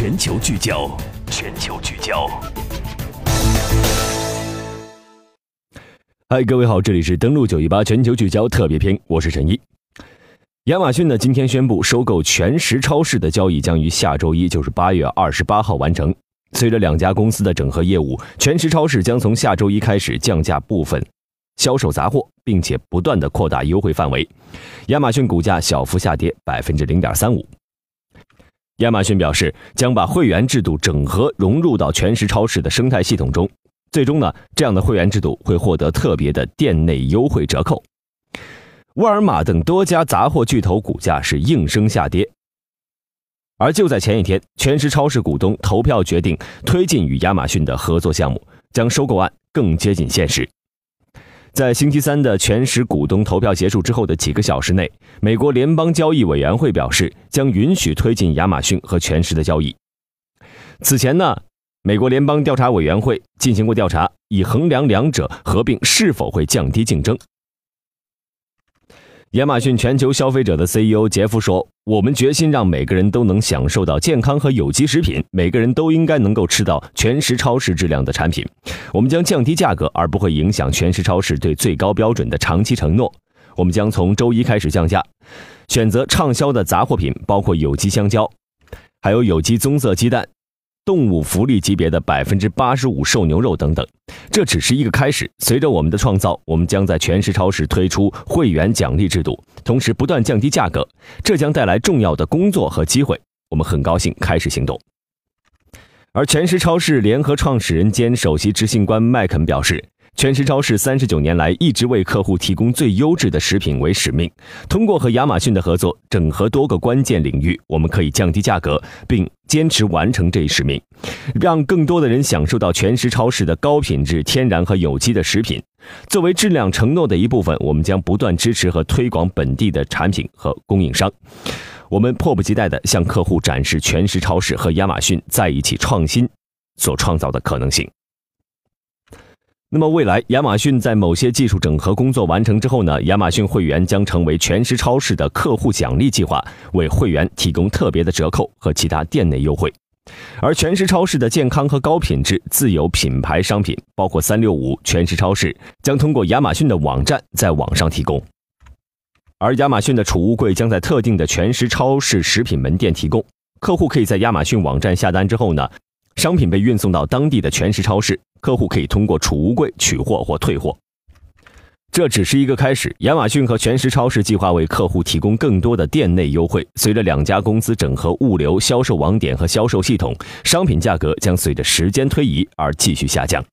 全球聚焦，全球聚焦。嗨，各位好，这里是登录九一八全球聚焦特别篇，我是陈一。亚马逊呢，今天宣布收购全食超市的交易将于下周一，就是八月二十八号完成。随着两家公司的整合业务，全食超市将从下周一开始降价部分销售杂货，并且不断的扩大优惠范围。亚马逊股价小幅下跌百分之零点三五。亚马逊表示，将把会员制度整合融入到全食超市的生态系统中。最终呢，这样的会员制度会获得特别的店内优惠折扣。沃尔玛等多家杂货巨头股价是应声下跌。而就在前一天，全食超市股东投票决定推进与亚马逊的合作项目，将收购案更接近现实。在星期三的全时股东投票结束之后的几个小时内，美国联邦交易委员会表示将允许推进亚马逊和全时的交易。此前呢，美国联邦调查委员会进行过调查，以衡量两者合并是否会降低竞争。亚马逊全球消费者的 CEO 杰夫说：“我们决心让每个人都能享受到健康和有机食品，每个人都应该能够吃到全食超市质量的产品。我们将降低价格，而不会影响全食超市对最高标准的长期承诺。我们将从周一开始降价，选择畅销的杂货品，包括有机香蕉，还有有机棕色鸡蛋。”动物福利级别的百分之八十五瘦牛肉等等，这只是一个开始。随着我们的创造，我们将在全食超市推出会员奖励制度，同时不断降低价格，这将带来重要的工作和机会。我们很高兴开始行动。而全食超市联合创始人兼首席执行官麦肯表示。全食超市三十九年来一直为客户提供最优质的食品为使命。通过和亚马逊的合作，整合多个关键领域，我们可以降低价格，并坚持完成这一使命，让更多的人享受到全食超市的高品质、天然和有机的食品。作为质量承诺的一部分，我们将不断支持和推广本地的产品和供应商。我们迫不及待地向客户展示全食超市和亚马逊在一起创新所创造的可能性。那么未来，亚马逊在某些技术整合工作完成之后呢？亚马逊会员将成为全食超市的客户奖励计划，为会员提供特别的折扣和其他店内优惠。而全食超市的健康和高品质自有品牌商品，包括三六五全食超市，将通过亚马逊的网站在网上提供。而亚马逊的储物柜将在特定的全食超市食品门店提供，客户可以在亚马逊网站下单之后呢？商品被运送到当地的全食超市，客户可以通过储物柜取货或退货。这只是一个开始，亚马逊和全时超市计划为客户提供更多的店内优惠。随着两家公司整合物流、销售网点和销售系统，商品价格将随着时间推移而继续下降。